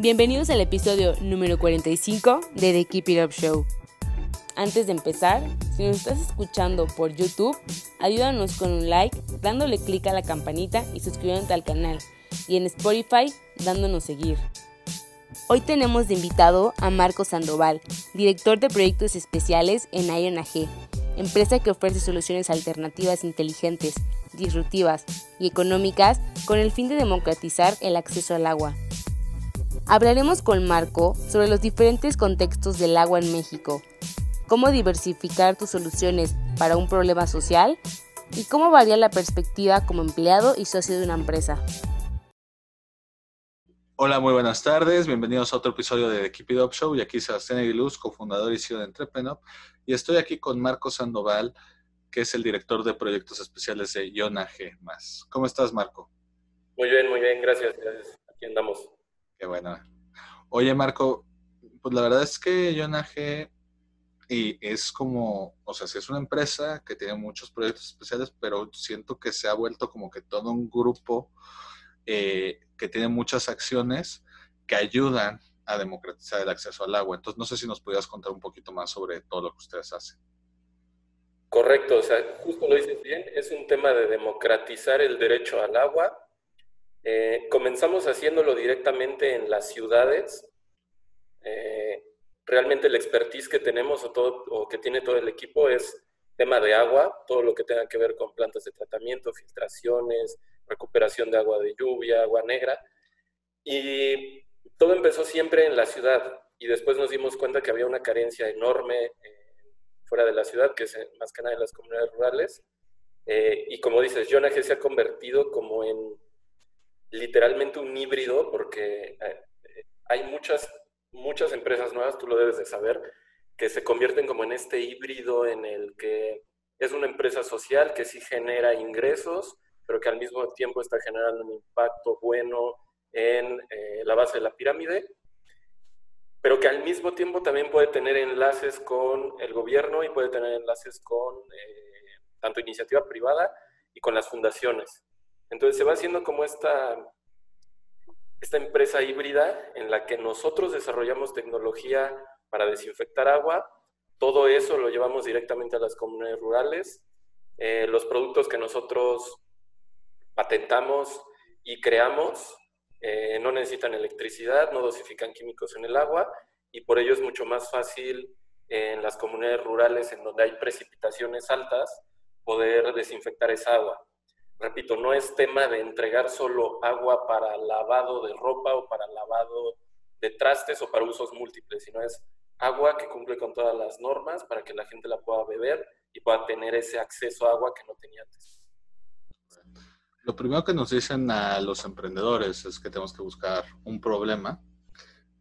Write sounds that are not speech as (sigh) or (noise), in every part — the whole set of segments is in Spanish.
Bienvenidos al episodio número 45 de The Keep It Up Show. Antes de empezar, si nos estás escuchando por YouTube, ayúdanos con un like, dándole clic a la campanita y suscribiéndote al canal. Y en Spotify, dándonos seguir. Hoy tenemos de invitado a Marco Sandoval, director de proyectos especiales en Iron AG, empresa que ofrece soluciones alternativas inteligentes, disruptivas y económicas con el fin de democratizar el acceso al agua. Hablaremos con Marco sobre los diferentes contextos del agua en México, cómo diversificar tus soluciones para un problema social y cómo varía la perspectiva como empleado y socio de una empresa. Hola, muy buenas tardes. Bienvenidos a otro episodio de The Keep It Up Show. Y aquí Sebastián Aguiluz, cofundador y CEO de Entrepreneur. Y estoy aquí con Marco Sandoval, que es el director de proyectos especiales de Iona G. ¿Cómo estás, Marco? Muy bien, muy bien. Gracias. gracias. Aquí andamos. Qué bueno. Oye, Marco, pues la verdad es que G y es como, o sea, sí es una empresa que tiene muchos proyectos especiales, pero siento que se ha vuelto como que todo un grupo eh, que tiene muchas acciones que ayudan a democratizar el acceso al agua. Entonces, no sé si nos pudieras contar un poquito más sobre todo lo que ustedes hacen. Correcto, o sea, justo lo dices bien, es un tema de democratizar el derecho al agua eh, comenzamos haciéndolo directamente en las ciudades. Eh, realmente el expertise que tenemos o, todo, o que tiene todo el equipo es tema de agua, todo lo que tenga que ver con plantas de tratamiento, filtraciones, recuperación de agua de lluvia, agua negra. Y todo empezó siempre en la ciudad y después nos dimos cuenta que había una carencia enorme eh, fuera de la ciudad, que es más que nada en las comunidades rurales. y como dices, Jonah se ha convertido como en literalmente un híbrido porque eh, hay muchas, muchas empresas nuevas, tú lo debes de saber, que se convierten como en este híbrido en el que es una empresa social que sí genera ingresos, pero que al mismo tiempo está generando un impacto bueno en eh, la base de la pirámide, pero que al mismo tiempo también puede tener enlaces con el gobierno y puede tener enlaces con eh, tanto iniciativa privada y con las fundaciones. Entonces se va haciendo como esta, esta empresa híbrida en la que nosotros desarrollamos tecnología para desinfectar agua. Todo eso lo llevamos directamente a las comunidades rurales. Eh, los productos que nosotros patentamos y creamos eh, no necesitan electricidad, no dosifican químicos en el agua y por ello es mucho más fácil en las comunidades rurales en donde hay precipitaciones altas poder desinfectar esa agua repito, no es tema de entregar solo agua para lavado de ropa o para lavado de trastes o para usos múltiples, sino es agua que cumple con todas las normas para que la gente la pueda beber y pueda tener ese acceso a agua que no tenía antes. Lo primero que nos dicen a los emprendedores es que tenemos que buscar un problema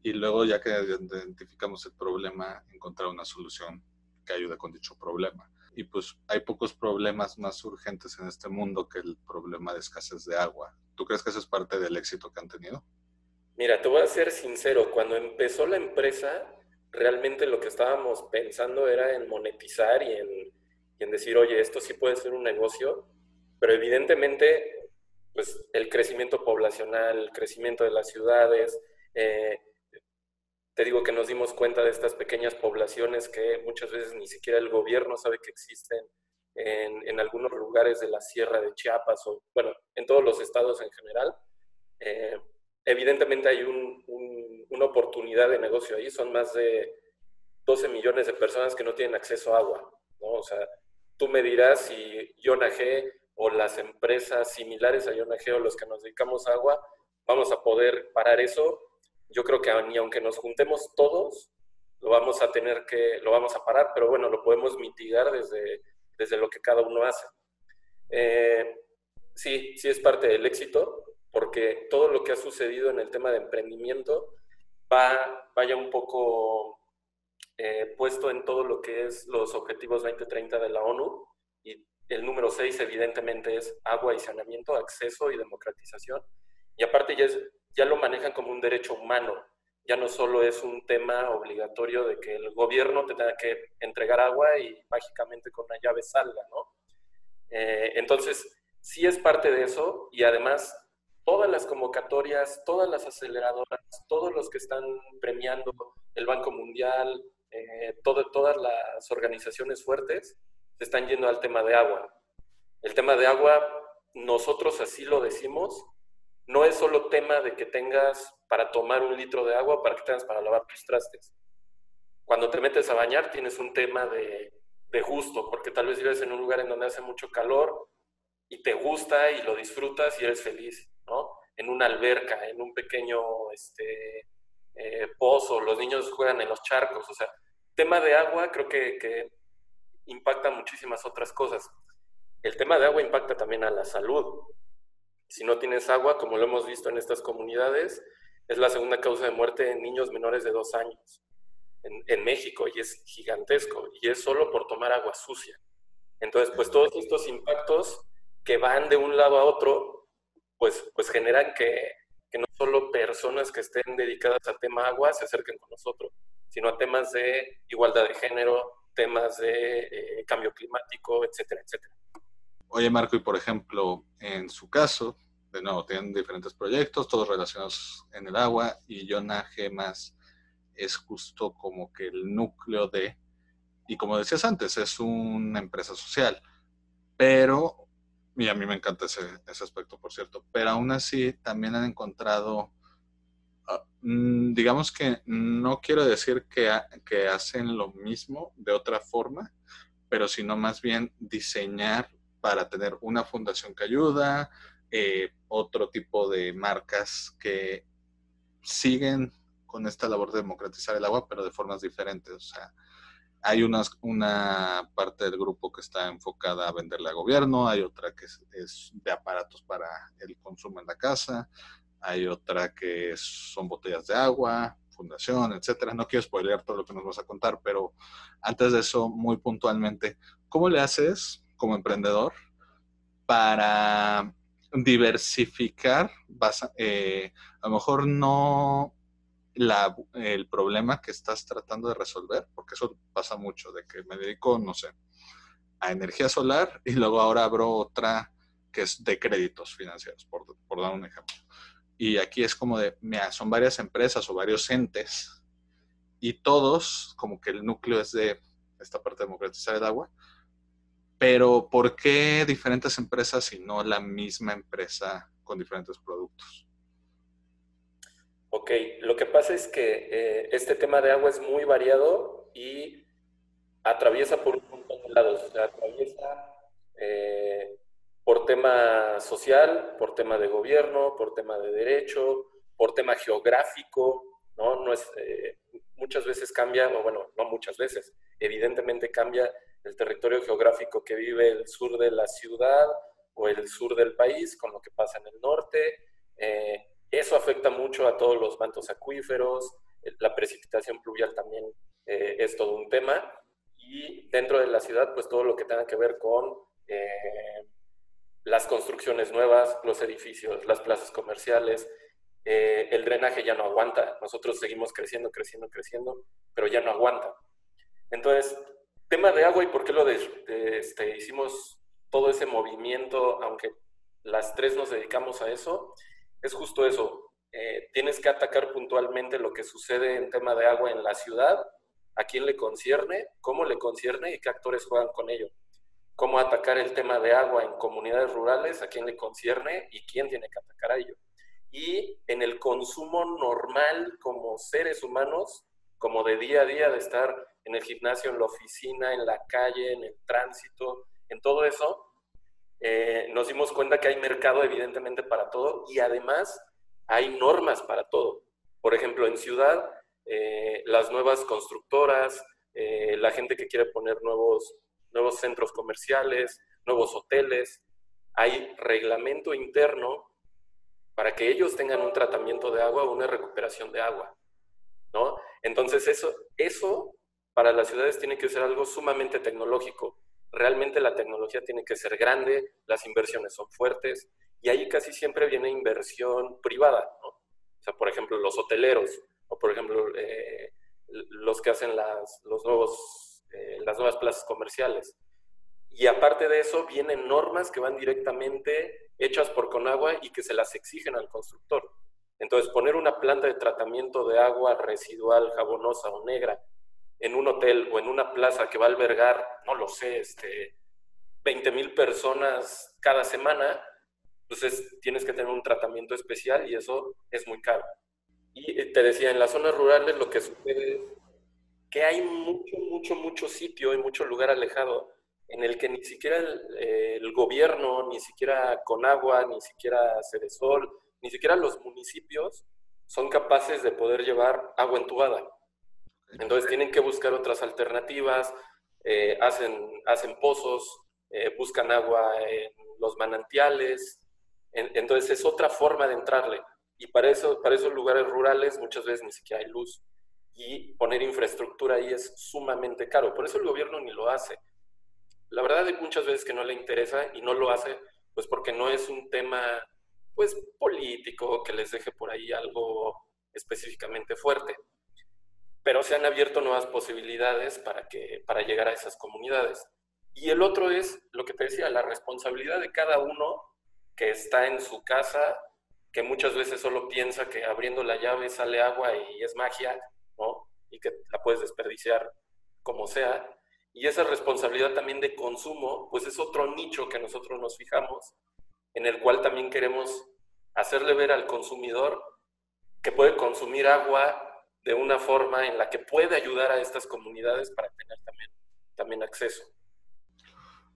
y luego ya que identificamos el problema, encontrar una solución que ayude con dicho problema y pues hay pocos problemas más urgentes en este mundo que el problema de escasez de agua. ¿Tú crees que eso es parte del éxito que han tenido? Mira, te voy a ser sincero, cuando empezó la empresa, realmente lo que estábamos pensando era en monetizar y en, decir, oye, esto sí puede ser un negocio, pero evidentemente, pues el crecimiento poblacional, el crecimiento de las ciudades, eh, te digo que nos dimos cuenta de estas pequeñas poblaciones que muchas veces ni siquiera el gobierno sabe que existen en, algunos lugares de la sierra de Chiapas o, bueno, en todos los estados en general. Eh, evidentemente hay una oportunidad de negocio ahí, son más de 12 millones de personas que no tienen acceso a agua, ¿no? O sea, tú me dirás si Yona o las empresas similares a Yona o los que nos dedicamos a agua, vamos a poder parar eso yo creo que ni aunque nos juntemos todos, lo vamos a tener que, lo vamos a parar, pero bueno, lo podemos mitigar desde, desde lo que cada uno hace. Eh, sí, sí es parte del éxito, porque todo lo que ha sucedido en el tema de emprendimiento va, vaya un poco eh, puesto en todo lo que es los objetivos 2030 de la ONU. Y el número 6 evidentemente es agua y saneamiento, acceso y democratización. Y aparte ya, ya lo manejan como un derecho humano, ya no solo es un tema obligatorio de que el gobierno te tenga que entregar agua y mágicamente con una llave salga, ¿no? Eh, entonces, sí es parte de eso y además todas las convocatorias, todas las aceleradoras, todos los que están premiando el Banco Mundial, eh, todas las organizaciones fuertes se están yendo al tema de agua. El tema de agua, nosotros así lo decimos, no es solo tema de que tengas para tomar un litro de agua, para que tengas para lavar tus trastes. Cuando te metes a bañar tienes un tema de, de gusto, porque tal vez vives en un lugar en donde hace mucho calor y te gusta y lo disfrutas y eres feliz. En una alberca, en un pequeño este, eh, pozo, los niños juegan en los charcos, o sea, tema de agua creo que, que impacta muchísimas otras cosas. El tema de agua impacta también a la salud. Si no tienes agua, como lo hemos visto en estas comunidades, es la segunda causa de muerte en niños menores de dos años en, México y es gigantesco y es solo por tomar agua sucia. Entonces, pues todos estos impactos que van de un lado a otro pues, pues generan que, no solo personas que estén dedicadas al tema agua se acerquen con nosotros, sino a temas de igualdad de género, temas de eh, cambio climático, etcétera, etcétera. Oye, Marco, y por ejemplo, en su caso, de nuevo, tienen diferentes proyectos, todos relacionados en el agua, y Yona Gemas es justo como que el núcleo de, y como decías antes, es una empresa social, pero y a mí me encanta ese, ese aspecto, por cierto. Pero aún así también han encontrado, ah, mm, digamos que no quiero decir que, que hacen lo mismo de otra forma, pero sino más bien diseñar para tener una fundación que ayuda, eh, otro tipo de marcas que siguen con esta labor de democratizar el agua, pero de formas diferentes. O sea, hay una parte del grupo que está enfocada a venderle a gobierno, hay otra que es, de aparatos para el consumo en la casa, hay otra que son botellas de agua, fundación, etcétera. No quiero spoilear todo lo que nos vas a contar, pero antes de eso, muy puntualmente, ¿cómo le haces como emprendedor para diversificar? Eh, a lo mejor no el problema que estás tratando de resolver, porque eso pasa mucho, de que me dedico, no sé, a energía solar y luego ahora abro otra que es de créditos financieros, por, por dar un ejemplo. Y aquí es como de, mira, son varias empresas o varios entes y todos, como que el núcleo es de esta parte de democratizar el agua, pero ¿por qué diferentes empresas y no la misma empresa con diferentes productos? Ok, lo que pasa es que eh, este tema de agua es muy variado y atraviesa por un montón de lados. O sea, atraviesa eh, por tema social, por tema de gobierno, por tema de derecho, por tema geográfico, ¿no? no es, eh, muchas veces cambia, o bueno, no muchas veces, evidentemente cambia el territorio geográfico que vive el sur de la ciudad o el sur del país con lo que pasa en el norte. Eso afecta mucho a todos los mantos acuíferos, la precipitación pluvial también eh, es todo un tema. Y dentro de la ciudad, pues todo lo que tenga que ver con eh, las construcciones nuevas, los edificios, las plazas comerciales, eh, el drenaje ya no aguanta. Nosotros seguimos creciendo, creciendo, creciendo, pero ya no aguanta. Entonces, tema de agua y por qué lo este, hicimos todo ese movimiento, aunque las tres nos dedicamos a eso, es justo eso. Eh, tienes que atacar puntualmente lo que sucede en tema de agua en la ciudad, a quién le concierne, cómo le concierne y qué actores juegan con ello. Cómo atacar el tema de agua en comunidades rurales, a quién le concierne y quién tiene que atacar a ello. Y en el consumo normal como seres humanos, como de día a día, de estar en el gimnasio, en la oficina, en la calle, en el tránsito, en todo eso, eh, nos dimos cuenta que hay mercado evidentemente para todo y además hay normas para todo. Por ejemplo, en ciudad, eh, las nuevas constructoras, eh, la gente que quiere poner nuevos, nuevos centros comerciales, nuevos hoteles, hay reglamento interno para que ellos tengan un tratamiento de agua o una recuperación de agua, ¿no? Entonces eso, eso para las ciudades tiene que ser algo sumamente tecnológico. Realmente la tecnología tiene que ser grande, las inversiones son fuertes y ahí casi siempre viene inversión privada. O sea, por ejemplo, los hoteleros o por ejemplo eh, los que hacen las, los nuevos, eh, las nuevas plazas comerciales. Y aparte de eso, vienen normas que van directamente hechas por Conagua y que se las exigen al constructor. Entonces, poner una planta de tratamiento de agua residual, jabonosa o negra en un hotel o en una plaza que va a albergar, no lo sé, este, 20 mil personas cada semana, entonces tienes que tener un tratamiento especial y eso es muy caro. Y eh, te decía, en las zonas rurales lo que sucede es que hay mucho, mucho, mucho sitio y mucho lugar alejado en el que ni siquiera el, gobierno, ni siquiera Conagua, ni siquiera Cedesol, ni siquiera los municipios son capaces de poder llevar agua entubada. Entonces tienen que buscar otras alternativas, eh, hacen, hacen pozos, eh, buscan agua en los manantiales. entonces es otra forma de entrarle. Y para, eso, para esos lugares rurales muchas veces ni siquiera hay luz. Y poner infraestructura ahí es sumamente caro. Por eso el gobierno ni lo hace. La verdad hay muchas veces que no le interesa y no lo hace, pues porque no es un tema, pues, político que les deje por ahí algo específicamente fuerte. Pero se han abierto nuevas posibilidades para, que, para llegar a esas comunidades. Y el otro es lo que te decía, la responsabilidad de cada uno que está en su casa, que muchas veces solo piensa que abriendo la llave sale agua y es magia, ¿no? Y que la puedes desperdiciar como sea. Y esa responsabilidad también de consumo, pues es otro nicho que nosotros nos fijamos, en el cual también queremos hacerle ver al consumidor que puede consumir agua de una forma en la que puede ayudar a estas comunidades para tener también, también acceso.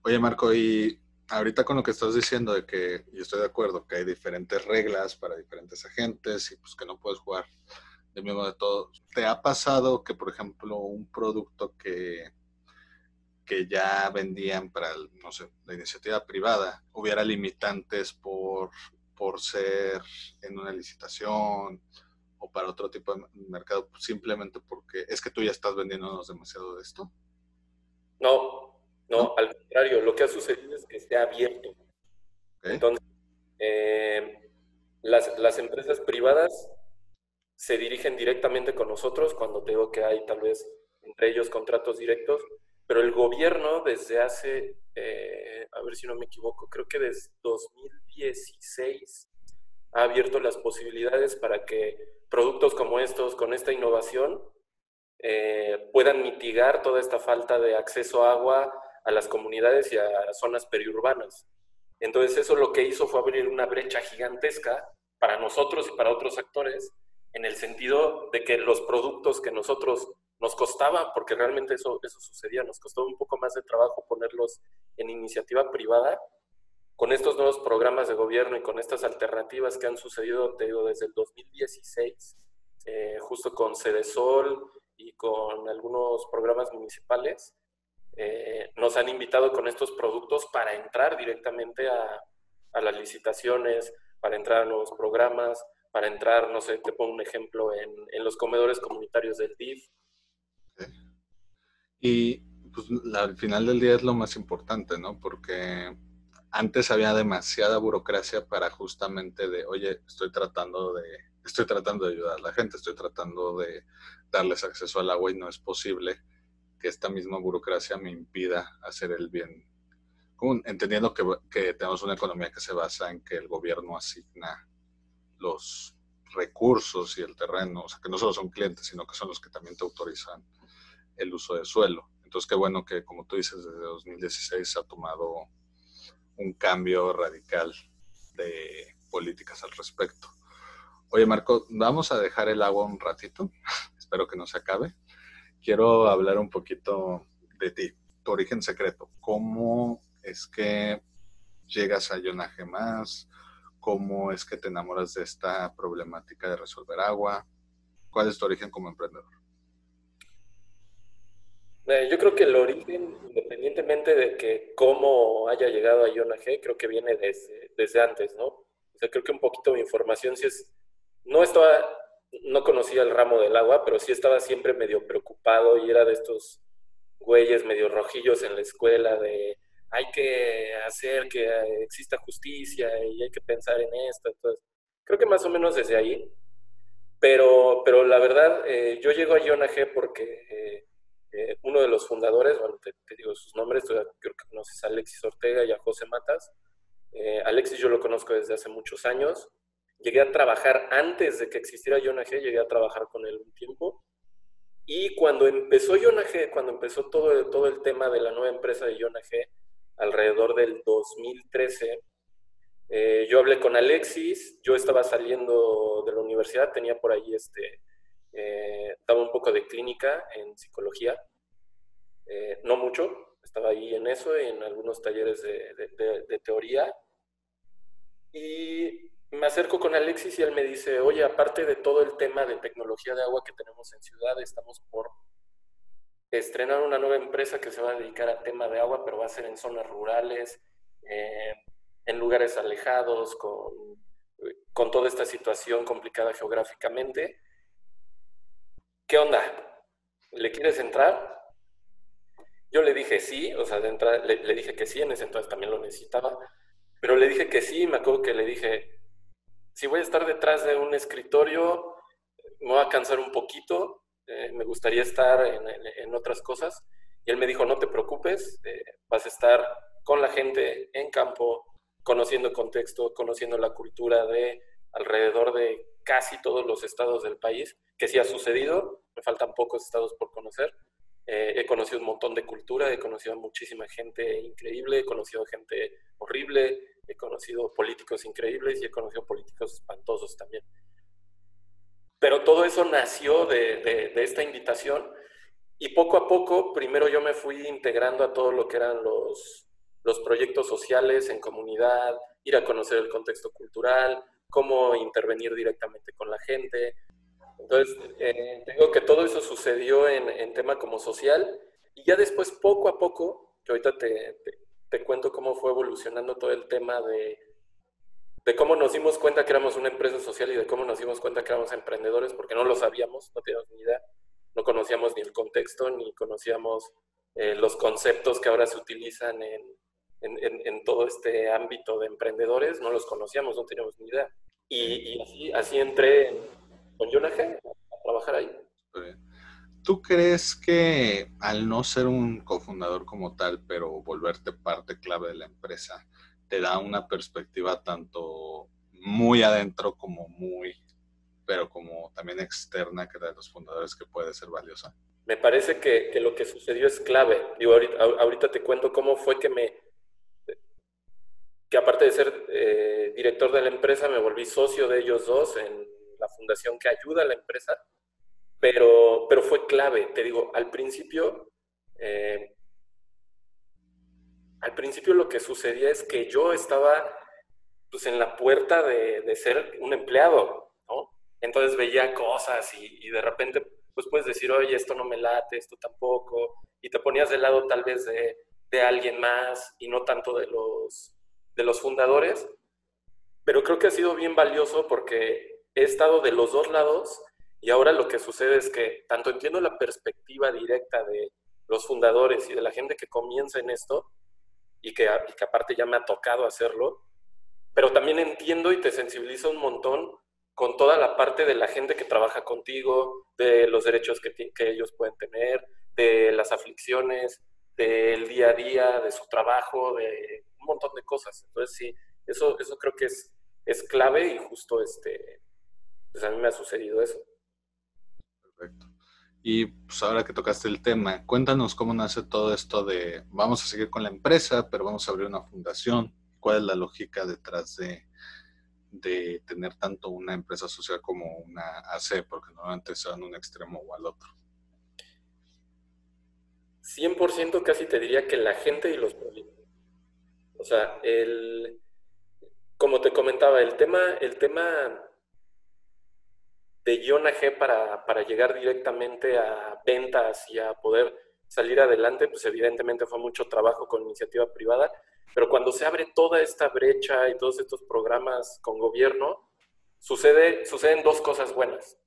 Oye, Marco, y ahorita con lo que estás diciendo de que yo estoy de acuerdo que hay diferentes reglas para diferentes agentes y pues que no puedes jugar de mismo de todos. ¿Te ha pasado que, por ejemplo, un producto que que ya vendían para, no sé, la iniciativa privada, hubiera limitantes por, por ser en una licitación o para otro tipo de mercado, simplemente porque es que tú ya estás vendiéndonos demasiado de esto? No, no, al contrario, lo que ha sucedido es que ha abierto. Entonces, eh, las, las empresas privadas se dirigen directamente con nosotros cuando tengo que hay tal vez entre ellos contratos directos pero el gobierno desde hace, eh, a ver si no me equivoco, creo que desde 2016 ha abierto las posibilidades para que productos como estos, con esta innovación, eh, puedan mitigar toda esta falta de acceso a agua a las comunidades y a zonas periurbanas. Entonces eso lo que hizo fue abrir una brecha gigantesca para nosotros y para otros actores, en el sentido de que los productos que nosotros nos costaba, porque realmente eso, eso sucedía, nos costó un poco más de trabajo ponerlos en iniciativa privada. Con estos nuevos programas de gobierno y con estas alternativas que han sucedido, te digo, desde el 2016, eh, justo con Cedesol y con algunos programas municipales, eh, nos han invitado con estos productos para entrar directamente a, a las licitaciones, para entrar a nuevos programas, para entrar, no sé, te pongo un ejemplo, en, en los comedores comunitarios del DIF, y pues al final del día es lo más importante, ¿no? Porque antes había demasiada burocracia para justamente de, oye, estoy tratando de, estoy tratando de ayudar a la gente, estoy tratando de darles acceso al agua y no es posible que esta misma burocracia me impida hacer el bien entendiendo que, que tenemos una economía que se basa en que el gobierno asigna los recursos y el terreno, o sea, que no solo son clientes, sino que son los que también te autorizan el uso de suelo. Entonces, qué bueno que, como tú dices, desde 2016 se ha tomado un cambio radical de políticas al respecto. Oye, Marco, vamos a dejar el agua un ratito. (laughs) Espero que no se acabe. Quiero hablar un poquito de ti, tu origen secreto. ¿Cómo es que llegas a Yonaje Más? ¿Cómo es que te enamoras de esta problemática de resolver agua? ¿Cuál es tu origen como emprendedor? Eh, yo creo que el origen, independientemente de que cómo haya llegado a Iona G, creo que viene desde, desde antes, ¿no? sea, creo que un poquito de información sí es, no estaba, no conocía el ramo del agua, pero sí estaba siempre medio preocupado y era de estos güeyes medio rojillos en la escuela de hay que hacer que exista justicia y hay que pensar en esto. Entonces, creo que más o menos desde ahí. Pero, pero la verdad, eh, yo llego a Iona G porque eh, eh, uno de los fundadores, bueno, te, digo sus nombres, creo que conoces a Alexis Ortega y a José Matas. Alexis yo lo conozco desde hace muchos años. Llegué a trabajar antes de que existiera Iona G, llegué a trabajar con él un tiempo. Y cuando empezó Iona G, cuando empezó todo, todo el tema de la nueva empresa de Iona G, alrededor del 2013, eh, yo hablé con Alexis, yo estaba saliendo de la universidad, tenía por ahí este, eh, daba un poco de clínica en psicología, eh, no mucho, estaba ahí en eso, en algunos talleres de, de, teoría. Y me acerco con Alexis y él me dice, oye, aparte de todo el tema de tecnología de agua que tenemos en ciudad, estamos por estrenar una nueva empresa que se va a dedicar al tema de agua, pero va a ser en zonas rurales, eh, en lugares alejados, con, con toda esta situación complicada geográficamente. ¿Qué onda? ¿Le quieres entrar? Yo le dije sí, o sea, de le, dije que sí, en ese entonces también lo necesitaba, pero le dije que sí, me acuerdo que le dije, si voy a estar detrás de un escritorio, me voy a cansar un poquito, eh, me gustaría estar en, otras cosas. Y él me dijo, no te preocupes, eh, vas a estar con la gente en campo, conociendo contexto, conociendo la cultura de alrededor de casi todos los estados del país, que sí ha sucedido, me faltan pocos estados por conocer. Eh, he conocido un montón de cultura, he conocido a muchísima gente increíble, he conocido gente horrible, he conocido políticos increíbles y he conocido políticos espantosos también. Pero todo eso nació de, esta invitación y poco a poco, primero yo me fui integrando a todo lo que eran los, los proyectos sociales en comunidad, ir a conocer el contexto cultural, cómo intervenir directamente con la gente. Entonces, eh, tengo que todo eso sucedió en, en, tema como social y ya después, poco a poco, que ahorita te, te cuento cómo fue evolucionando todo el tema de, de cómo nos dimos cuenta que éramos una empresa social y de cómo nos dimos cuenta que éramos emprendedores, porque no lo sabíamos, no teníamos ni idea, no conocíamos ni el contexto, ni conocíamos eh, los conceptos que ahora se utilizan en, en, todo este ámbito de emprendedores, no los conocíamos, no teníamos ni idea. Y, así, así, entré con Jonah a trabajar ahí. ¿Tú crees que al no ser un cofundador como tal, pero volverte parte clave de la empresa, te da una perspectiva tanto muy adentro como muy, pero como también externa que de los fundadores que puede ser valiosa. Me parece que, que lo que sucedió es clave. Digo, ahorita, ahorita, te cuento cómo fue que me, que aparte de ser eh, director de la empresa, me volví socio de ellos dos en la fundación que ayuda a la empresa, pero, pero fue clave. Te digo, al principio eh, al principio lo que sucedía es que yo estaba pues en la puerta de, ser un empleado, ¿no? Entonces veía cosas y, de repente pues puedes decir, oye, esto no me late, esto tampoco, y te ponías del lado tal vez de, alguien más y no tanto de los, de los fundadores, pero creo que ha sido bien valioso porque he estado de los dos lados y ahora lo que sucede es que tanto entiendo la perspectiva directa de los fundadores y de la gente que comienza en esto, y que, aparte ya me ha tocado hacerlo, pero también entiendo y te sensibiliza un montón con toda la parte de la gente que trabaja contigo, de los derechos que, que ellos pueden tener, de las aflicciones, del día a día, de su trabajo, de un montón de cosas. Entonces sí, eso, eso creo que es, es clave y justo este, pues a mí me ha sucedido eso. Perfecto. Y pues ahora que tocaste el tema, cuéntanos cómo nace todo esto de vamos a seguir con la empresa, pero vamos a abrir una fundación. ¿Cuál es la lógica detrás de, de tener tanto una empresa social como una AC? Porque normalmente se van un extremo o al otro. 100% casi te diría que la gente y los proyectos. O sea, el, como te comentaba, el tema, el tema de guion G para, para, llegar directamente a ventas y a poder salir adelante, pues evidentemente fue mucho trabajo con iniciativa privada, pero cuando se abre toda esta brecha y todos estos programas con gobierno, sucede, suceden dos cosas buenas,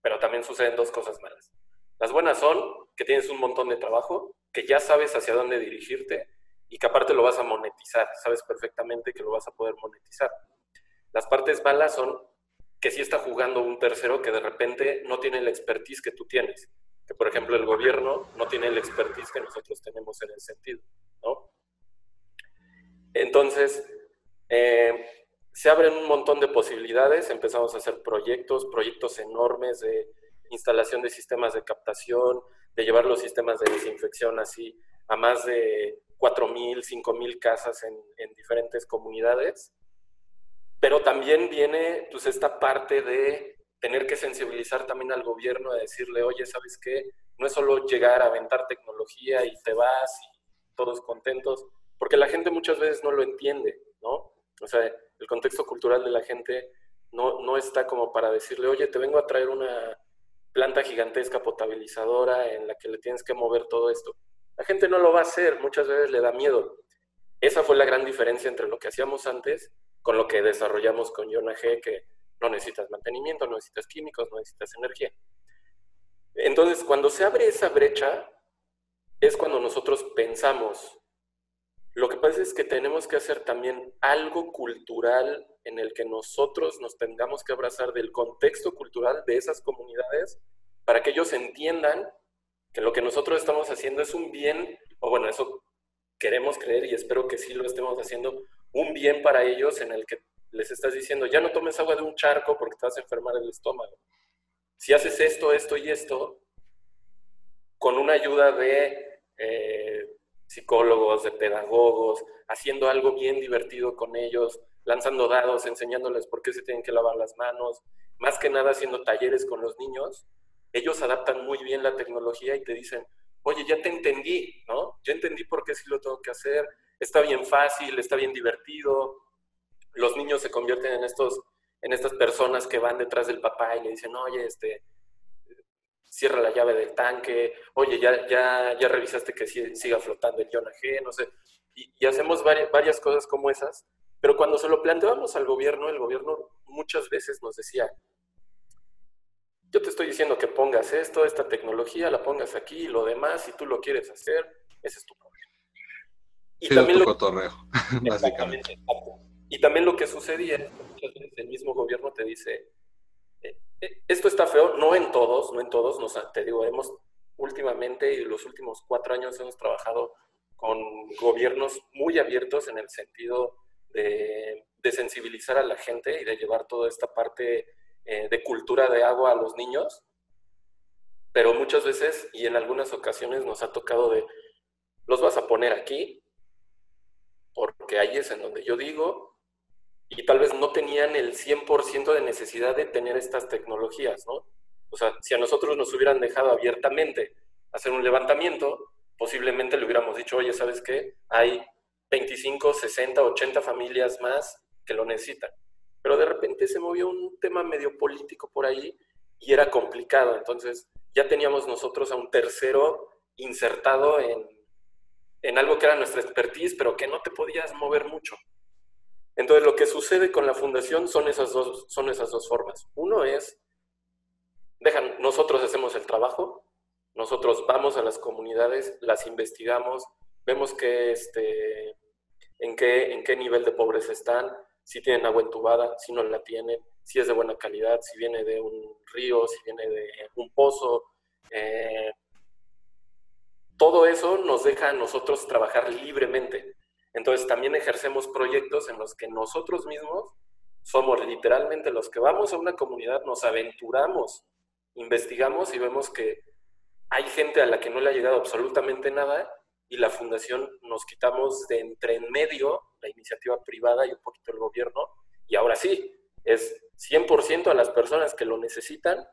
pero también suceden dos cosas malas. Las buenas son que tienes un montón de trabajo, que ya sabes hacia dónde dirigirte y que aparte lo vas a monetizar, sabes perfectamente que lo vas a poder monetizar. Las partes malas son que sí está jugando un tercero que de repente no tiene la expertise que tú tienes. Que por ejemplo el gobierno no tiene el expertise que nosotros tenemos en el sentido, ¿no? Entonces, eh, se abren un montón de posibilidades, empezamos a hacer proyectos, proyectos enormes de instalación de sistemas de captación, de llevar los sistemas de desinfección así a más de 4.000, 5.000 casas en diferentes comunidades. Pero también viene pues esta parte de tener que sensibilizar también al gobierno, de decirle, oye, ¿sabes qué? No es solo llegar a aventar tecnología y te vas y todos contentos, porque la gente muchas veces no lo entiende, ¿no? O sea, el contexto cultural de la gente no, no está como para decirle, oye, te vengo a traer una planta gigantesca potabilizadora en la que le tienes que mover todo esto. La gente no lo va a hacer, muchas veces le da miedo. Esa fue la gran diferencia entre lo que hacíamos antes con lo que desarrollamos con Iona G, que no necesitas mantenimiento, no necesitas químicos, no necesitas energía. Entonces, cuando se abre esa brecha, es cuando nosotros pensamos, lo que pasa es que tenemos que hacer también algo cultural en el que nosotros nos tengamos que abrazar del contexto cultural de esas comunidades para que ellos entiendan que lo que nosotros estamos haciendo es un bien, o bueno, eso queremos creer y espero que sí lo estemos haciendo, un bien para ellos en el que les estás diciendo, ya no tomes agua de un charco porque te vas a enfermar el estómago. Si haces esto, esto y esto, con una ayuda de eh, psicólogos, de pedagogos, haciendo algo bien divertido con ellos, lanzando dados, enseñándoles por qué se tienen que lavar las manos, más que nada haciendo talleres con los niños, ellos adaptan muy bien la tecnología y te dicen, oye, ya te entendí, ¿no? Ya entendí por qué sí lo tengo que hacer, está bien fácil, está bien divertido. Los niños se convierten en estos en estas personas que van detrás del papá y le dicen, oye, este, cierra la llave del tanque, oye, ya, ya, ya revisaste que siga flotando el Jonah G, no sé. Y, hacemos varias, varias cosas como esas, pero cuando se lo planteábamos al gobierno, el gobierno muchas veces nos decía, yo te estoy diciendo que pongas esto, esta tecnología, la pongas aquí, lo demás, si tú lo quieres hacer, ese es tu y también lo, cotorreo, (laughs) básicamente. Y también lo que sucedía, muchas veces el mismo gobierno te dice, eh, eh, esto está feo, no en todos, no en todos, nos, te digo, hemos últimamente y los últimos cuatro años hemos trabajado con gobiernos muy abiertos en el sentido de, de sensibilizar a la gente y de llevar toda esta parte eh, de cultura de agua a los niños, pero muchas veces y en algunas ocasiones nos ha tocado de, los vas a poner aquí, porque ahí es en donde yo digo, y tal vez no tenían el 100% de necesidad de tener estas tecnologías, ¿no? O sea, si a nosotros nos hubieran dejado abiertamente hacer un levantamiento, posiblemente le hubiéramos dicho, oye, ¿sabes qué? Hay 25, 60, 80 familias más que lo necesitan. Pero de repente se movió un tema medio político por ahí y era complicado. Entonces ya teníamos nosotros a un tercero insertado en, en algo que era nuestra expertise, pero que no te podías mover mucho. Entonces, lo que sucede con la fundación son esas dos, son esas dos formas. Uno es, dejan, nosotros hacemos el trabajo, nosotros vamos a las comunidades, las investigamos, vemos que, este, en, qué, en qué nivel de pobreza están, si tienen agua entubada, si no la tienen, si es de buena calidad, si viene de un río, si viene de un pozo, eh, todo eso nos deja a nosotros trabajar libremente. Entonces también ejercemos proyectos en los que nosotros mismos somos literalmente los que vamos a una comunidad, nos aventuramos, investigamos y vemos que hay gente a la que no le ha llegado absolutamente nada y la fundación nos quitamos de entre en medio la iniciativa privada y un poquito el gobierno y ahora sí, es 100% a las personas que lo necesitan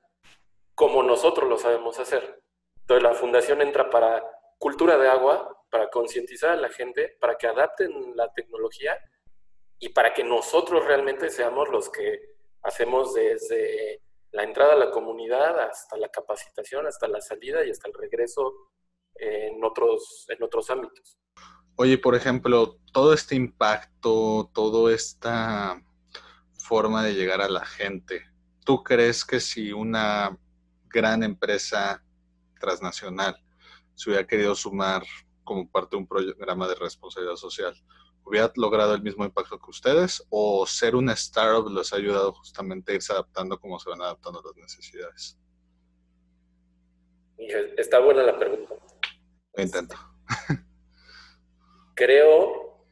como nosotros lo sabemos hacer. Entonces la fundación entra para cultura de agua, para concientizar a la gente, para que adapten la tecnología y para que nosotros realmente seamos los que hacemos desde la entrada a la comunidad hasta la capacitación, hasta la salida y hasta el regreso en otros, en otros ámbitos. Oye, por ejemplo, todo este impacto, toda esta forma de llegar a la gente, ¿tú crees que si una gran empresa transnacional se hubiera querido sumar como parte de un programa de responsabilidad social, hubiera logrado el mismo impacto que ustedes o ser una startup les ha ayudado justamente a irse adaptando como se van adaptando a las necesidades? Está buena la pregunta. Lo intento. (laughs) Creo,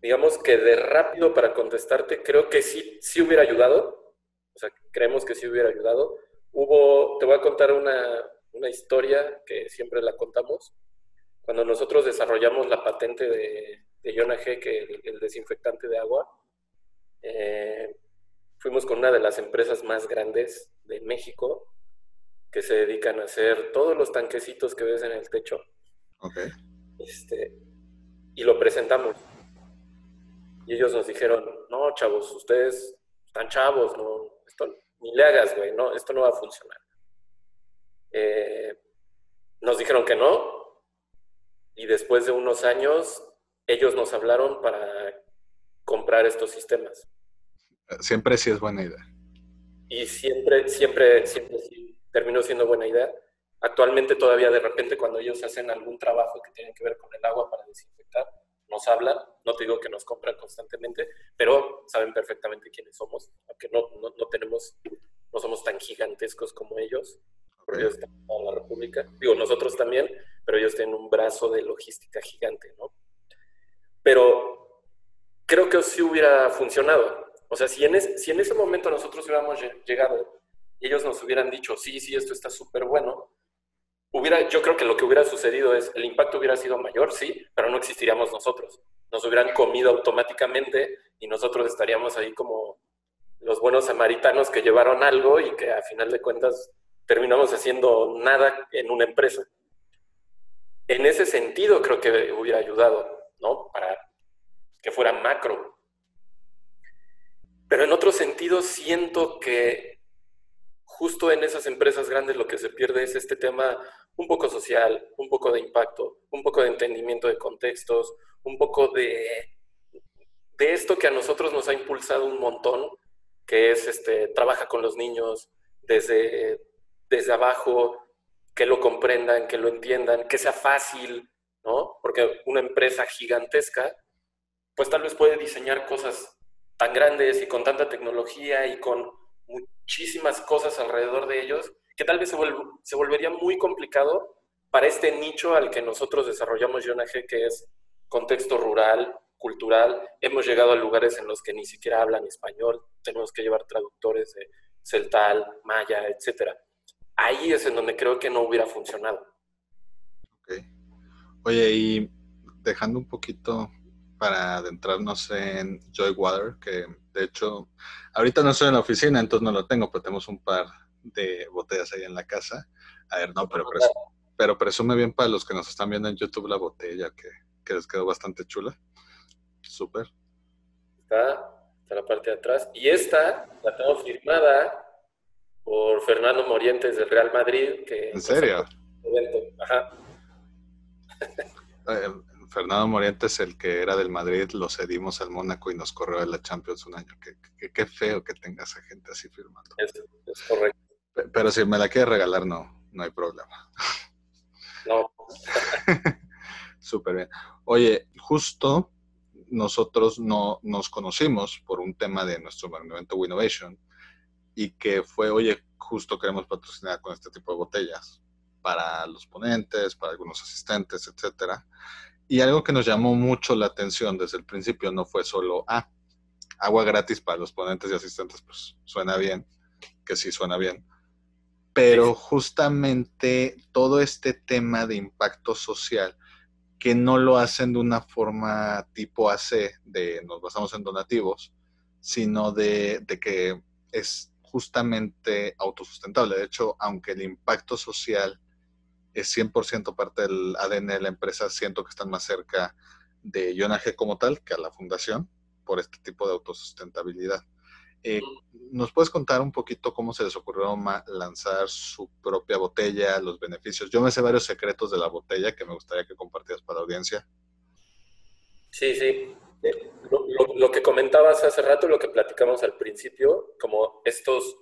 digamos que de rápido para contestarte, creo que sí, sí hubiera ayudado. O sea, creemos que sí hubiera ayudado. Hubo, te voy a contar una, una historia que siempre la contamos. Cuando nosotros desarrollamos la patente de, de Yona G, que el, el desinfectante de agua, eh, fuimos con una de las empresas más grandes de México que se dedican a hacer todos los tanquecitos que ves en el techo. Okay. Este, y lo presentamos. Y ellos nos dijeron, no, chavos, ustedes están chavos, no, esto, ni le hagas, güey, no, esto no va a funcionar. Eh, nos dijeron que no, y después de unos años, ellos nos hablaron para comprar estos sistemas. Siempre sí es buena idea. Y siempre, siempre, siempre sí terminó siendo buena idea. Actualmente todavía de repente cuando ellos hacen algún trabajo que tiene que ver con el agua para desinfectar, nos hablan, no te digo que nos compran constantemente, pero saben perfectamente quiénes somos, aunque no, no, tenemos, no somos tan gigantescos como ellos, porque ellos están en la República, digo nosotros también, pero ellos tienen un brazo de logística gigante, ¿no? Pero creo que sí hubiera funcionado. O sea, si en, si en ese momento nosotros hubiéramos llegado y ellos nos hubieran dicho, sí, sí, esto está súper bueno, hubiera, yo creo que lo que hubiera sucedido es, el impacto hubiera sido mayor, sí, pero no existiríamos nosotros. Nos hubieran comido automáticamente y nosotros estaríamos ahí como los buenos samaritanos que llevaron algo y que a final de cuentas terminamos haciendo nada en una empresa. En ese sentido creo que hubiera ayudado, ¿no? Para que fuera macro. Pero en otro sentido siento que justo en esas empresas grandes lo que se pierde es este tema un poco social, un poco de impacto, un poco de entendimiento de contextos, un poco de, de esto que a nosotros nos ha impulsado un montón, que es este, trabaja con los niños desde, desde abajo, que lo comprendan, que lo entiendan, que sea fácil, ¿no? Porque una empresa gigantesca, pues tal vez puede diseñar cosas tan grandes y con tanta tecnología y con muchísimas cosas alrededor de ellos, que tal vez se, se volvería muy complicado para este nicho al que nosotros desarrollamos G, que es contexto rural, cultural. Hemos llegado a lugares en los que ni siquiera hablan español, tenemos que llevar traductores de celtal, maya, etc. Ahí es en donde creo que no hubiera funcionado. Ok. Oye, y dejando un poquito para adentrarnos en Joy Water, que de hecho, ahorita no estoy en la oficina, entonces no lo tengo, pero tenemos un par de botellas ahí en la casa. A ver, no, pero, pero presume bien para los que nos están viendo en YouTube la botella, que, que les quedó bastante chula. Súper. Está, está la parte de atrás. Y esta la tengo firmada por Fernando Morientes del Real Madrid. Que ¿En serio? Ajá. (laughs) Eh, Fernando Morientes, el que era del Madrid, lo cedimos al Mónaco y nos corrió de la Champions un año. Qué, feo que tenga esa gente así firmando. Es, correcto. Pero si me la quiere regalar, no, no hay problema. No. (laughs) Súper bien. Oye, justo nosotros no nos conocimos por un tema de nuestro movimiento Innovation y que fue, oye, justo queremos patrocinar con este tipo de botellas para los ponentes, para algunos asistentes, etcétera. Y algo que nos llamó mucho la atención desde el principio no fue solo, ah, agua gratis para los ponentes y asistentes, pues suena bien, que sí suena bien. Pero justamente todo este tema de impacto social, que no lo hacen de una forma tipo AC, de nos basamos en donativos, sino de, de que es justamente autosustentable. De hecho, aunque el impacto social es 100% parte del ADN de la empresa, siento que están más cerca de G como tal que a la fundación por este tipo de autosustentabilidad. Eh, ¿Nos puedes contar un poquito cómo se les ocurrió lanzar su propia botella, los beneficios? Yo me sé varios secretos de la botella que me gustaría que compartieras para la audiencia. Sí, sí. Eh, lo, que comentabas hace rato, lo que platicamos al principio, como estos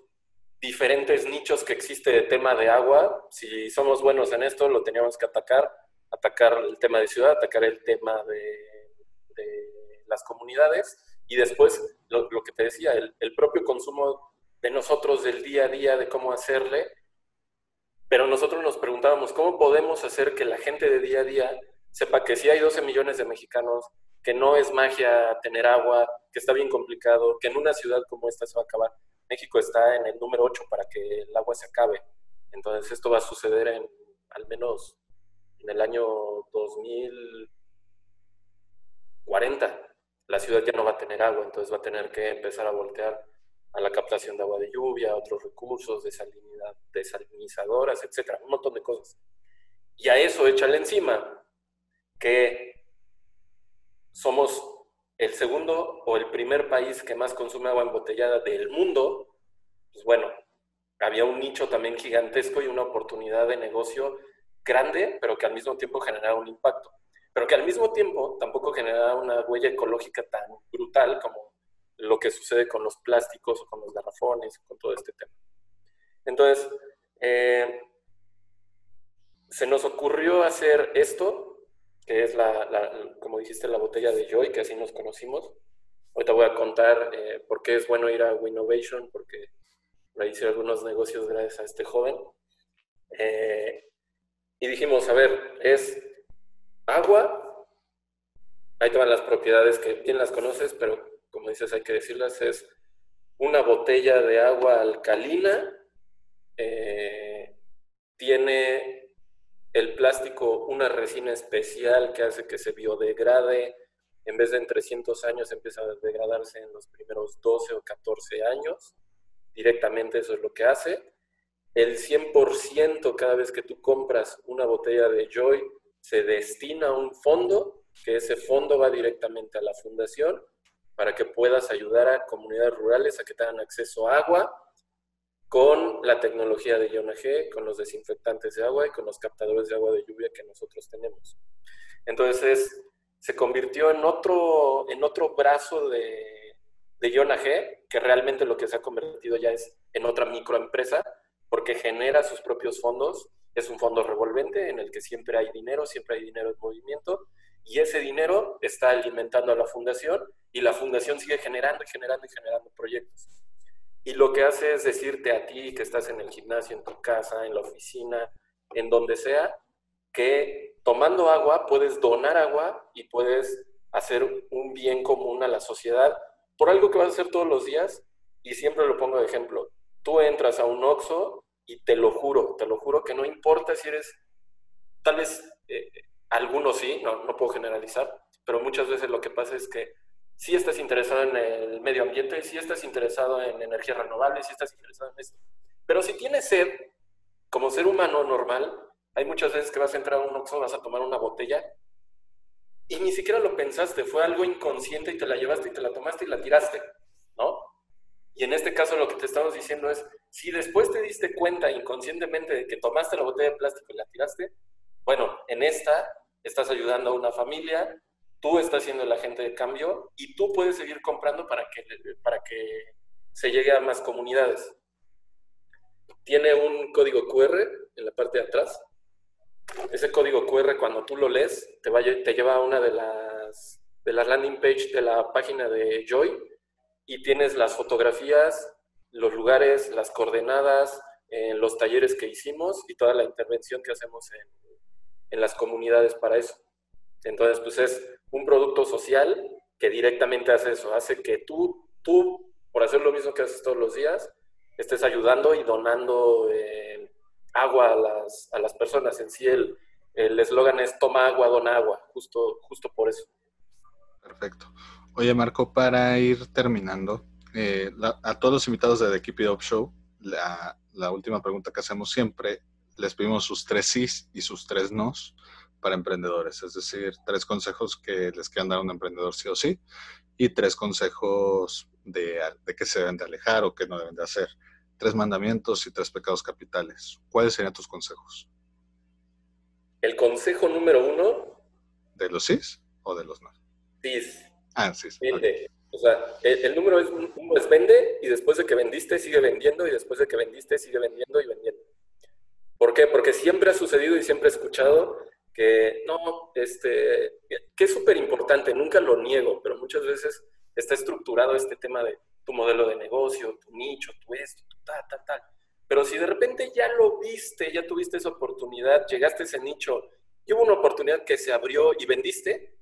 diferentes nichos que existe de tema de agua, si somos buenos en esto, lo teníamos que atacar, atacar el tema de ciudad, atacar el tema de, las comunidades y después lo, que te decía, el, el, propio consumo de nosotros del día a día, de cómo hacerle, pero nosotros nos preguntábamos, ¿cómo podemos hacer que la gente de día a día sepa que si hay 12 millones de mexicanos que no es magia tener agua, que está bien complicado, que en una ciudad como esta se va a acabar. México está en el número 8 para que el agua se acabe. Entonces esto va a suceder en al menos en el año 2040. La ciudad ya no va a tener agua, entonces va a tener que empezar a voltear a la captación de agua de lluvia, a otros recursos, desalinizadoras, etcétera, un montón de cosas. Y a eso échale encima que somos el segundo o el primer país que más consume agua embotellada del mundo, pues bueno, había un nicho también gigantesco y una oportunidad de negocio grande, pero que al mismo tiempo generaba un impacto. Pero que al mismo tiempo tampoco generaba una huella ecológica tan brutal como lo que sucede con los plásticos o con los garrafones, con todo este tema. Entonces, eh, se nos ocurrió hacer esto que es la, como dijiste, la botella de Joy, que así nos conocimos. Ahorita voy a contar eh, por qué es bueno ir a Winnovation, porque hice algunos negocios gracias a este joven. Eh, y dijimos, a ver, es agua, ahí te van las propiedades que bien las conoces, pero como dices, hay que decirlas, es una botella de agua alcalina, eh, tiene el plástico una resina especial que hace que se biodegrade. En vez de en 300 años empieza a degradarse en los primeros 12 o 14 años. Directamente eso es lo que hace. El 100% cada vez que tú compras una botella de Joy se destina a un fondo, que ese fondo va directamente a la fundación para que puedas ayudar a comunidades rurales a que tengan acceso a agua con la tecnología de Iona G, con los desinfectantes de agua y con los captadores de agua de lluvia que nosotros tenemos. Entonces, se convirtió en otro, en otro brazo de, de Iona que realmente lo que se ha convertido ya es en otra microempresa, porque genera sus propios fondos. Es un fondo revolvente en el que siempre hay dinero, siempre hay dinero en movimiento, y ese dinero está alimentando a la fundación y la fundación sigue generando y generando y generando proyectos. Y lo que hace es decirte a ti que estás en el gimnasio, en tu casa, en la oficina, en donde sea, que tomando agua puedes donar agua y puedes hacer un bien común a la sociedad por algo que vas a hacer todos los días. Y siempre lo pongo de ejemplo. Tú entras a un Oxxo y te lo juro, te lo juro que no importa si eres, tal vez eh, algunos sí, no, no puedo generalizar, pero muchas veces lo que pasa es que si estás interesado en el medio ambiente, si estás interesado en energías renovables, si estás interesado en esto. Pero si tienes sed, como ser humano normal, hay muchas veces que vas a entrar a un Oxxo, vas a tomar una botella y ni siquiera lo pensaste, fue algo inconsciente y te la llevaste y te la tomaste y la tiraste, ¿no? Y en este caso lo que te estamos diciendo es, si después te diste cuenta inconscientemente de que tomaste la botella de plástico y la tiraste, bueno, en esta estás ayudando a una familia, tú estás siendo el agente de cambio y tú puedes seguir comprando para que, para que se llegue a más comunidades. Tiene un código QR en la parte de atrás. Ese código QR, cuando tú lo lees, te, te lleva a una de las, de landing page de la página de Joy y tienes las fotografías, los lugares, las coordenadas, en los talleres que hicimos y toda la intervención que hacemos en las comunidades para eso. Entonces, pues es un producto social que directamente hace eso, hace que tú, tú, por hacer lo mismo que haces todos los días, estés ayudando y donando eh, agua a las, a las, personas. En sí el eslogan es toma agua, dona agua, justo, justo por eso. Perfecto. Oye, Marco, para ir terminando, eh, a todos los invitados de The Keep It Up Show, la, la, última pregunta que hacemos siempre, les pedimos sus tres sís y sus tres nos para emprendedores, es decir, tres consejos que les quieran dar a un emprendedor sí o sí y tres consejos de, de qué se deben de alejar o qué no deben de hacer. Tres mandamientos y tres pecados capitales. ¿Cuáles serían tus consejos? El consejo número uno. ¿De los cis o de los no? Cis. Ah, cis. Vende. O sea, el, número es, uno es vende y después de que vendiste sigue vendiendo y después de que vendiste sigue vendiendo y vendiendo. ¿Por qué? Porque siempre ha sucedido y siempre he escuchado que no, este, que es súper importante, nunca lo niego, pero muchas veces está estructurado este tema de tu modelo de negocio, tu nicho, tu esto, tu tal, tal, tal. Pero si de repente ya lo viste, ya tuviste esa oportunidad, llegaste a ese nicho y hubo una oportunidad que se abrió y vendiste,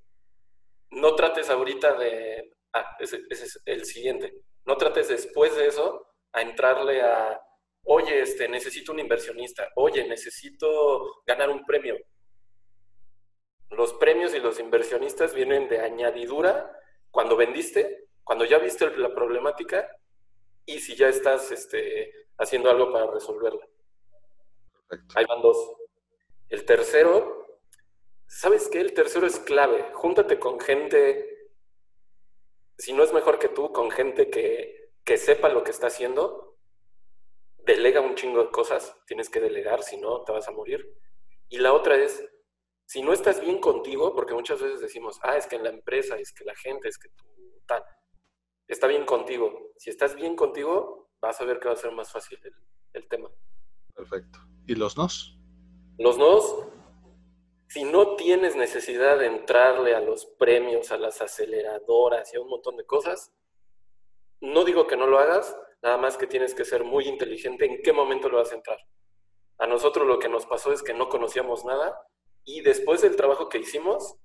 no trates ahorita de, ah, ese, es el siguiente, no trates después de eso a entrarle a, oye, este, necesito un inversionista, oye, necesito ganar un premio. Los premios y los inversionistas vienen de añadidura cuando vendiste, cuando ya viste la problemática y si ya estás este, haciendo algo para resolverla. Ahí van dos. El tercero, ¿sabes qué? El tercero es clave. Júntate con gente, si no es mejor que tú, con gente que, que sepa lo que está haciendo. Delega un chingo de cosas, tienes que delegar, si no, te vas a morir. Y la otra es, si no estás bien contigo, porque muchas veces decimos, ah, es que en la empresa, es que la gente, es que tú tal, está bien contigo. Si estás bien contigo, vas a ver que va a ser más fácil el, tema. Perfecto. ¿Y los nos? Los nos, si no tienes necesidad de entrarle a los premios, a las aceleradoras y a un montón de cosas, no digo que no lo hagas, nada más que tienes que ser muy inteligente en qué momento lo vas a entrar. A nosotros lo que nos pasó es que no conocíamos nada y después del trabajo que hicimos,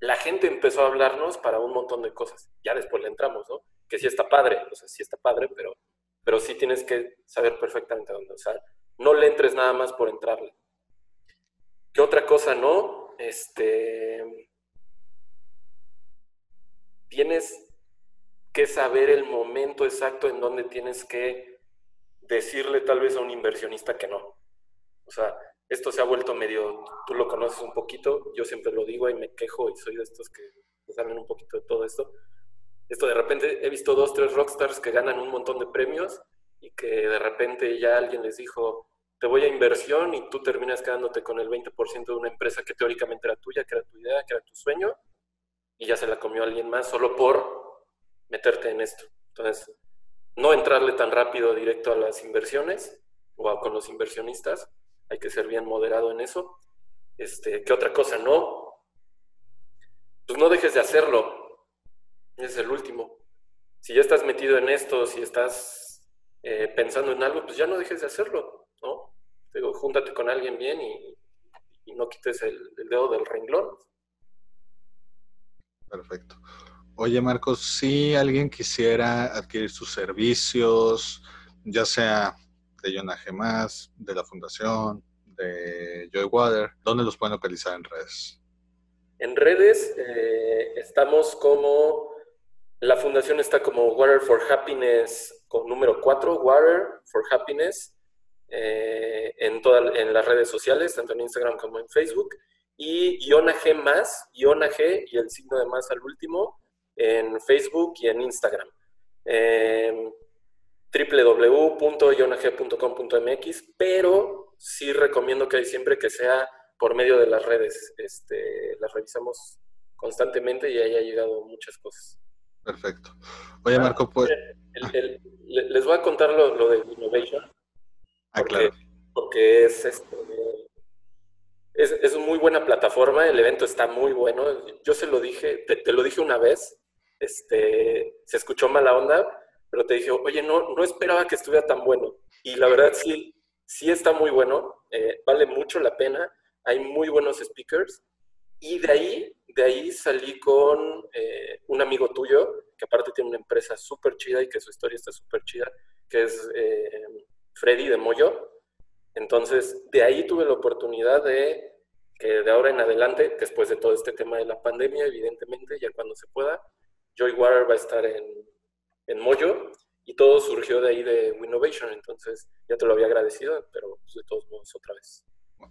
la gente empezó a hablarnos para un montón de cosas. Ya después le entramos, ¿no? Que sí está padre, o sea, sí está padre, pero, pero sí tienes que saber perfectamente dónde. Sea, no le entres nada más por entrarle. ¿Qué otra cosa no? Este. Tienes que saber el momento exacto en donde tienes que decirle tal vez a un inversionista que no. O sea, esto se ha vuelto medio, tú lo conoces un poquito, yo siempre lo digo y me quejo y soy de estos que saben un poquito de todo esto. Esto de repente he visto dos, tres rockstars que ganan un montón de premios y que de repente ya alguien les dijo, te voy a inversión y tú terminas quedándote con el 20% de una empresa que teóricamente era tuya, que era tu idea, que era tu sueño, y ya se la comió alguien más solo por meterte en esto. Entonces, no entrarle tan rápido directo a las inversiones o con los inversionistas, hay que ser bien moderado en eso. Este, ¿Qué otra cosa? No, pues no dejes de hacerlo. Es el último. Si ya estás metido en esto, si estás eh, pensando en algo, pues ya no dejes de hacerlo, ¿no? Júntate con alguien bien y, no quites el, el, dedo del renglón. Perfecto. Oye, Marcos, si alguien quisiera adquirir sus servicios, ya sea de Jonah Más, de la Fundación, de Joy Water, ¿dónde los pueden localizar en redes? En redes eh, estamos como, la fundación está como Water for Happiness con número 4, Water for Happiness, eh, en, todas en las redes sociales, tanto en Instagram como en Facebook. Y Iona G más, Iona G y el signo de más al último en Facebook y en Instagram. Eh, www.yonag.com.mx, pero sí recomiendo que siempre que sea por medio de las redes. Este, las revisamos constantemente y ahí ha llegado muchas cosas. Perfecto. Oye, Marco, pues... les voy a contar lo, de Innovation. Ah, claro. Porque es, este, es, es, muy buena plataforma, el evento está muy bueno. Yo se lo dije, te, te lo dije una vez, este, se escuchó mala onda, pero te dije, oye, no, no esperaba que estuviera tan bueno. Y la verdad sí, sí está muy bueno, eh, vale mucho la pena, hay muy buenos speakers. Y de ahí, de ahí salí con eh, un amigo tuyo, que aparte tiene una empresa súper chida y que su historia está súper chida, que es eh, Freddy de Moyo. Entonces, de ahí tuve la oportunidad de que de ahora en adelante, después de todo este tema de la pandemia, evidentemente, ya cuando se pueda, Joy Water va a estar en, en Moyo y todo surgió de ahí de Winnovation, entonces ya te lo había agradecido, pero pues, de todos modos otra vez.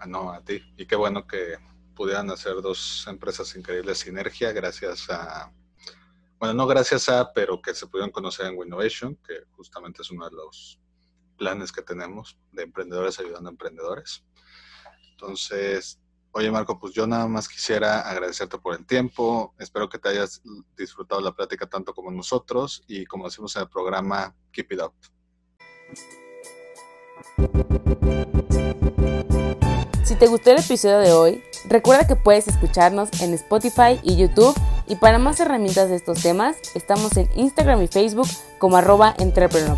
No, a ti. Y qué bueno que pudieran hacer dos empresas increíbles sinergia gracias a, bueno, no gracias a, pero que se pudieron conocer en Winnovation, que justamente es uno de los planes que tenemos de emprendedores ayudando a emprendedores. Entonces, oye Marco, pues yo nada más quisiera agradecerte por el tiempo. Espero que te hayas disfrutado la plática tanto como nosotros y como decimos en el programa, keep it up. Si te gustó el episodio de hoy, recuerda que puedes escucharnos en Spotify y YouTube y para más herramientas de estos temas, estamos en Instagram y Facebook como arroba entrepreneur.